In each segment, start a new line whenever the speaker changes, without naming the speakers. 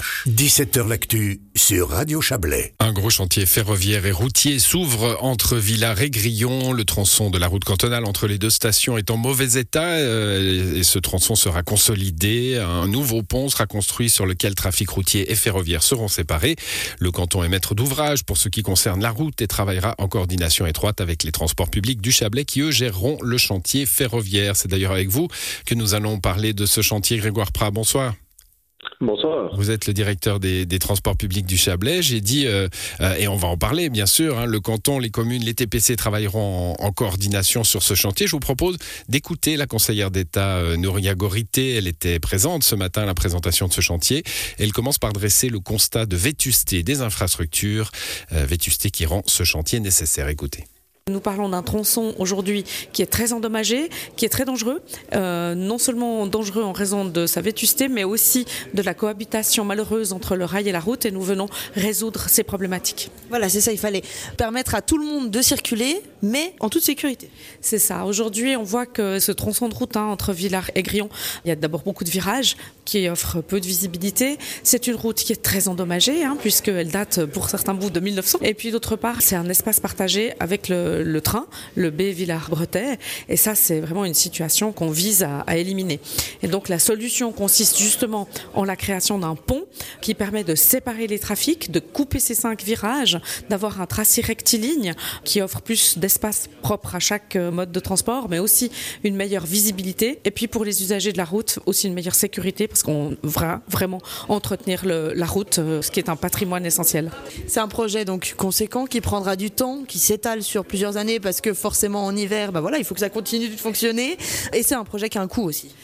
ch 17h l'actu sur Radio Chablais.
Un gros chantier ferroviaire et routier s'ouvre entre Villars et Grillon. Le tronçon de la route cantonale entre les deux stations est en mauvais état euh, et ce tronçon sera consolidé. Un nouveau pont sera construit sur lequel trafic routier et ferroviaire seront séparés. Le canton est maître d'ouvrage pour ce qui concerne la route et travaillera en coordination étroite avec les transports publics du Chablais qui eux géreront le chantier ferroviaire. C'est d'ailleurs avec vous que nous allons parler de ce chantier. Grégoire Prat, bonsoir.
Bonsoir.
Vous êtes le directeur des, transports publics du Chablais. J'ai dit, euh, euh, et on va en parler bien sûr, hein, le canton, les communes, les TPC travailleront en, coordination sur ce chantier. Je vous propose d'écouter la conseillère d'État euh, Nouria Gorité. Elle était présente ce matin à la présentation de ce chantier. Elle commence par dresser le constat de vétusté des infrastructures, vétusté qui rend ce chantier nécessaire. Écoutez.
Nous parlons d'un tronçon aujourd'hui qui est très endommagé, qui est très dangereux, euh, non seulement dangereux en raison de sa vétusté, mais aussi de la cohabitation malheureuse entre le rail et la route, et nous venons résoudre ces problématiques.
Voilà, c'est ça, il fallait permettre à tout le monde de circuler, mais en toute sécurité.
C'est ça, aujourd'hui on voit que ce tronçon de route hein, entre Villars et Grillon, il y a d'abord beaucoup de virages qui offrent peu de visibilité, c'est une route qui est très endommagée, hein, puisqu'elle date pour certains bouts de 1900, et puis d'autre part c'est un espace partagé avec le train, le B Villars-Bretet. Et ça, c'est vraiment une situation qu'on vise à, éliminer. Et donc, la solution consiste justement en la création d'un pont qui permet de séparer les trafics, de couper ces cinq virages, d'avoir un tracé rectiligne qui offre plus d'espace propre à chaque euh, mode de transport, mais aussi une meilleure visibilité. Et puis, pour les usagers de la route, aussi une meilleure sécurité parce qu'on va vraiment entretenir la route, euh, ce qui est un patrimoine essentiel.
C'est un projet donc conséquent qui prendra du temps, qui s'étale sur plusieurs années parce que forcément en hiver, bah voilà, il faut que ça continue de fonctionner. Et c'est un projet qui a un coût aussi.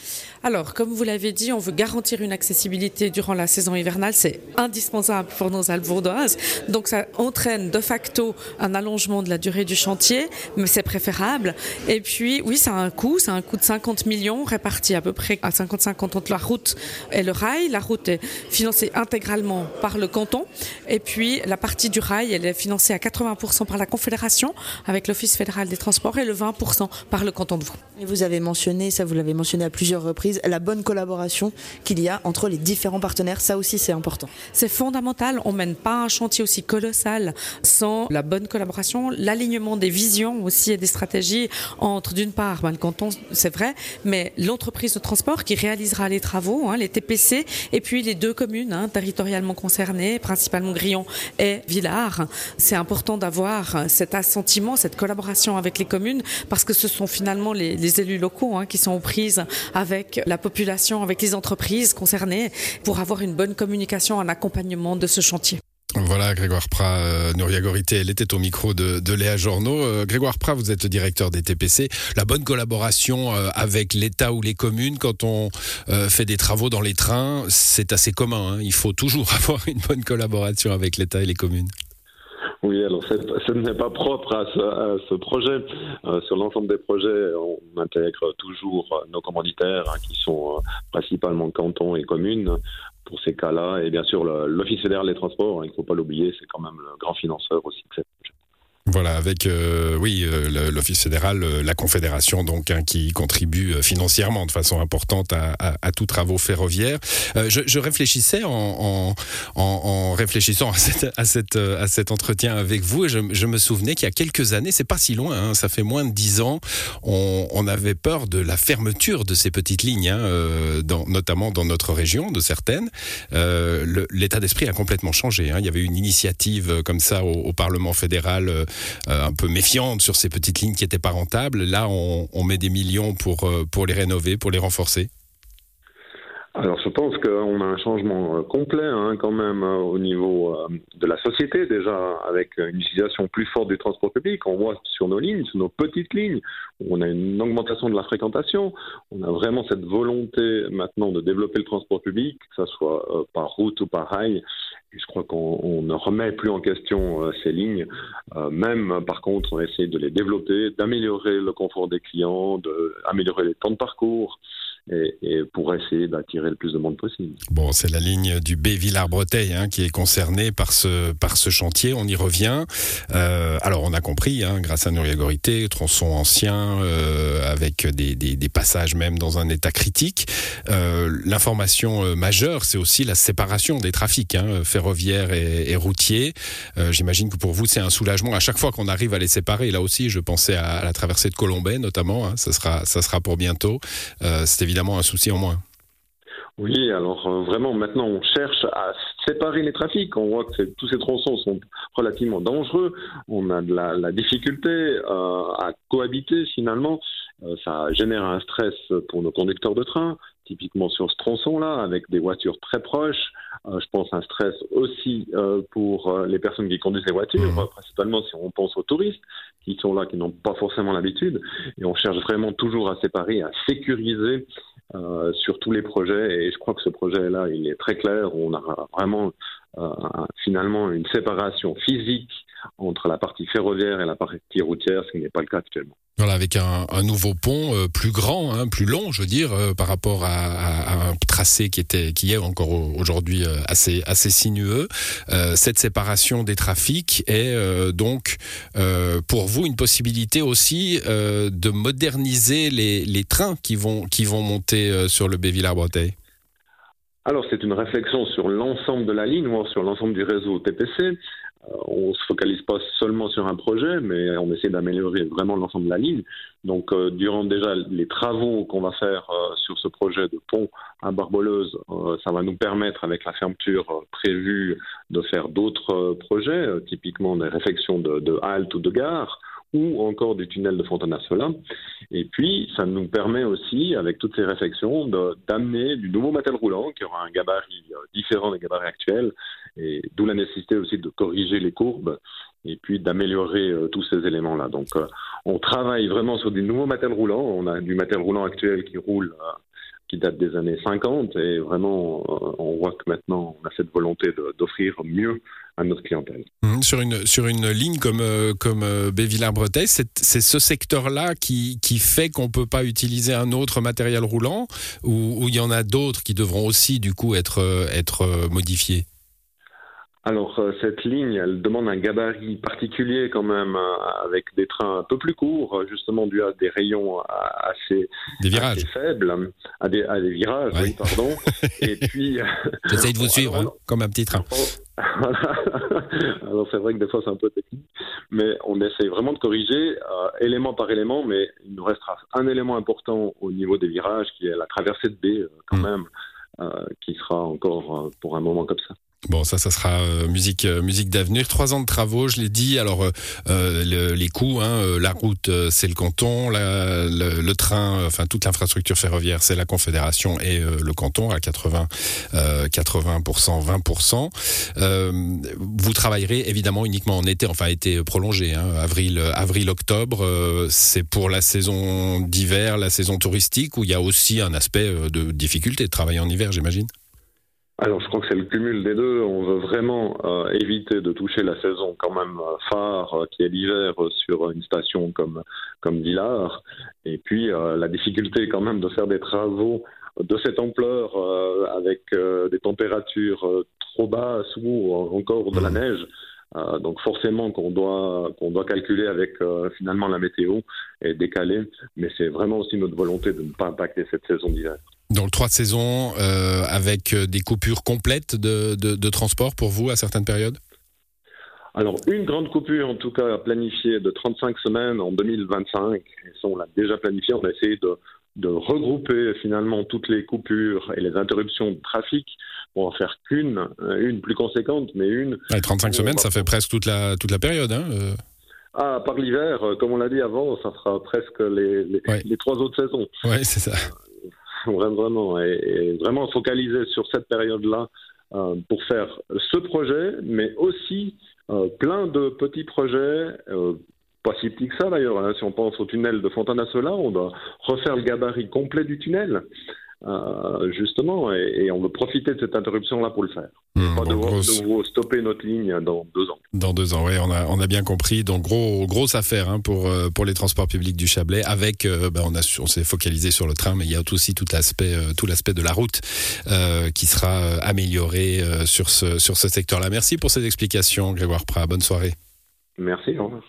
Alors, comme vous l'avez dit, on veut garantir une accessibilité durant la saison hivernale. C'est indispensable pour nos Alpes vaudoises. Donc, ça entraîne de facto un allongement de la durée du chantier, mais c'est préférable. Et puis, oui, ça a un coût. C'est un coût de 50 millions réparti à peu près à 55 entre la route et le rail. La route est financée intégralement par le canton. Et puis, la partie du rail, elle est financée à 80% par la Confédération avec l'Office fédéral des transports et le 20% par le canton de Vaud.
Vous avez mentionné, ça vous l'avez mentionné à plusieurs reprises, la bonne collaboration qu'il y a entre les différents partenaires. Ça aussi, c'est important.
C'est fondamental. On mène pas un chantier aussi colossal sans la bonne collaboration, l'alignement des visions aussi et des stratégies entre, d'une part, ben, le canton, c'est vrai, mais l'entreprise de transport qui réalisera les travaux, hein, les TPC, et puis les deux communes hein, territorialement concernées, principalement Grillon et Villars. C'est important d'avoir cet assentiment, cette collaboration avec les communes, parce que ce sont finalement les, élus locaux hein, qui sont aux prises avec la population, avec les entreprises concernées pour avoir une bonne communication, un accompagnement de ce chantier.
Voilà, Grégoire Prat, euh, Gorité, elle était au micro de, Léa Journaux. Euh, Grégoire Prat, vous êtes le directeur des TPC. La bonne collaboration euh, avec l'État ou les communes quand on fait des travaux dans les trains, c'est assez commun. Hein. Il faut toujours avoir une bonne collaboration avec l'État et les communes.
Ce n'est pas propre à ce, projet. Euh, sur l'ensemble des projets, on intègre toujours nos commanditaires hein, qui sont euh, principalement cantons et communes pour ces cas-là. Et bien sûr, l'Office fédéral des transports, hein, il ne faut pas l'oublier, c'est quand même le grand financeur aussi de cette projet.
Voilà, avec euh, oui euh, l'Office fédéral, euh, la Confédération donc hein, qui contribue financièrement de façon importante à, à, à tous travaux ferroviaires. Je, je, réfléchissais en, en, en, réfléchissant à, cette, à, cette, à cet entretien avec vous et je, je me souvenais qu'il y a quelques années, c'est pas si loin, hein, ça fait moins de dix ans, on, on, avait peur de la fermeture de ces petites lignes, hein, dans, notamment dans notre région, de certaines. L'état d'esprit a complètement changé. Hein. Il y avait une initiative comme ça au, au Parlement fédéral euh, un peu méfiante sur ces petites lignes qui n'étaient pas rentables. Là, on, met des millions pour, euh, pour les rénover, pour les renforcer.
Alors je pense qu'on a un changement euh, complet hein, quand même au niveau de la société déjà avec une utilisation plus forte du transport public. On voit sur nos lignes, sur nos petites lignes, on a une augmentation de la fréquentation. On a vraiment cette volonté maintenant de développer le transport public, que ce soit par route ou par rail je crois qu'on ne remet plus en question euh, ces lignes. Euh, même, par contre, on essaie de les développer, d'améliorer le confort des clients, d'améliorer les temps de parcours. Et, pour essayer d'attirer le plus de monde possible.
Bon, c'est la ligne du B Villars-Breteuil hein, qui est concernée par ce par ce chantier. On y revient. Euh, alors, on a compris, hein, grâce à Nuria Gorité, tronçon ancien euh, avec des, des, passages même dans un état critique. Euh, L'information majeure, c'est aussi la séparation des trafics hein, ferroviaires et, routiers. J'imagine que pour vous, c'est un soulagement à chaque fois qu'on arrive à les séparer. Là aussi, je pensais à, la traversée de Colombay, notamment. Hein, ça sera ça sera pour bientôt. c'est évidemment un souci en moins.
Oui, alors euh, vraiment maintenant on cherche à séparer les trafics. On voit que tous ces tronçons sont relativement dangereux. On a de la, difficulté euh, à cohabiter finalement. Euh, ça génère un stress pour nos conducteurs de train, typiquement sur ce tronçon-là, avec des voitures très proches. Euh, je pense un stress aussi euh, pour les personnes qui conduisent les voitures, mmh. principalement si on pense aux touristes qui sont là, qui n'ont pas forcément l'habitude. Et on cherche vraiment toujours à séparer, à sécuriser euh, sur tous les projets. Et je crois que ce projet-là, il est très clair. On a vraiment euh, finalement une séparation physique entre la partie ferroviaire et la partie routière, ce qui n'est pas le cas actuellement.
Voilà, avec un, nouveau pont euh, plus grand, hein, plus long, je veux dire, euh, par rapport à, à, un tracé qui était, qui est encore aujourd'hui euh, assez, assez sinueux. cette séparation des trafics est donc pour vous une possibilité aussi de moderniser les, les, trains qui vont, qui vont monter sur le Bévillard-Breteuil
alors c'est une réflexion sur l'ensemble de la ligne ou sur l'ensemble du réseau TPC. Euh, on ne se focalise pas seulement sur un projet, mais on essaie d'améliorer vraiment l'ensemble de la ligne. Donc, euh, durant déjà les travaux qu'on va faire euh, sur ce projet de pont à Barboleuse, ça va nous permettre, avec la fermeture prévue, de faire d'autres projets, typiquement des réflexions de, de halte ou de gare ou encore du tunnel de Fontana-Sola. Et puis, ça nous permet aussi, avec toutes ces réflexions, d'amener du nouveau matériel roulant qui aura un gabarit euh, différent des gabarits actuels, et d'où la nécessité aussi de corriger les courbes et puis d'améliorer euh, tous ces éléments-là. Donc, euh, on travaille vraiment sur du nouveau matériel roulant. On a du matériel roulant actuel qui roule qui date des années 50 et vraiment on voit que maintenant on a cette volonté d'offrir mieux à notre clientèle.
Mmh, sur une sur une ligne comme euh, comme euh, Bévillard-Breteuil, c'est ce secteur-là qui qui fait qu'on peut pas utiliser un autre matériel roulant ou il y en a d'autres qui devront aussi du coup être euh, être modifiés?
Alors euh, cette ligne, elle demande un gabarit particulier quand même, euh, avec des trains un peu plus courts, euh, justement dû à des rayons assez, faibles, à des, à des virages, oui, pardon.
Et puis, j'essaye de vous suivre, hein, comme un petit train.
Alors c'est vrai que des fois c'est un peu technique, mais on essaye vraiment de corriger élément par élément, mais il nous restera un élément important au niveau des virages, qui est la traversée de baie quand hmm. même, qui sera encore pour un moment comme ça.
Bon, ça, ça sera euh, musique, euh, musique d'avenir. Trois ans de travaux, je l'ai dit. Alors, euh, les coûts, hein, la route, c'est le canton, le, train, enfin toute l'infrastructure ferroviaire, c'est la Confédération et le canton à 80, 80%, 20%. vous travaillerez évidemment uniquement en été, enfin été prolongé, hein, avril, avril, octobre. c'est pour la saison d'hiver, la saison touristique, où il y a aussi un aspect de difficulté de travailler en hiver, j'imagine?
Alors, je crois que c'est le cumul des deux. On veut vraiment euh, éviter de toucher la saison quand même euh, phare, euh, qui est l'hiver, sur une station comme, comme Villars. Et puis, la difficulté quand même de faire des travaux de cette ampleur avec des températures trop basses ou encore de la mmh. neige. donc forcément qu'on doit qu'on doit calculer avec finalement la météo et décaler, mais c'est vraiment aussi notre volonté de ne pas impacter cette saison d'hiver.
Donc trois saisons euh, avec euh, des coupures complètes de, de, transport pour vous à certaines périodes?
Alors, une grande coupure, en tout cas planifiée de 35 semaines en 2025. Et ça, on l'a déjà planifié. On a essayé de, de, regrouper finalement toutes les coupures et les interruptions de trafic pour en faire qu'une, euh, une plus conséquente, mais une.
35 semaines, ça fait presque toute la, toute la période. Hein
ah, par l'hiver, comme on l'a dit avant, ça sera presque les, les, les trois autres saisons.
Oui, c'est ça.
vraiment, et, vraiment focaliser sur cette période-là euh, pour faire ce projet, mais aussi euh, plein de petits projets, euh, pas si petits que ça d'ailleurs. Hein. si on pense au tunnel de Fontana-Sola, on doit refaire le gabarit complet du tunnel. Euh, justement, et, on veut profiter de cette interruption-là pour le faire.
Mmh,
pas devoir, stopper notre ligne dans deux ans.
Dans deux ans, oui, on a, on a bien compris. Donc, gros, grosse affaire hein, pour, euh, pour les transports publics du Chablais. Avec, euh, ben, on, a, on s'est focalisé sur le train, mais il y a aussi tout l'aspect, tout l'aspect de la route qui sera amélioré sur ce, sur ce secteur-là. Merci pour ces explications, Grégoire Prat. Bonne soirée.
Merci, au revoir.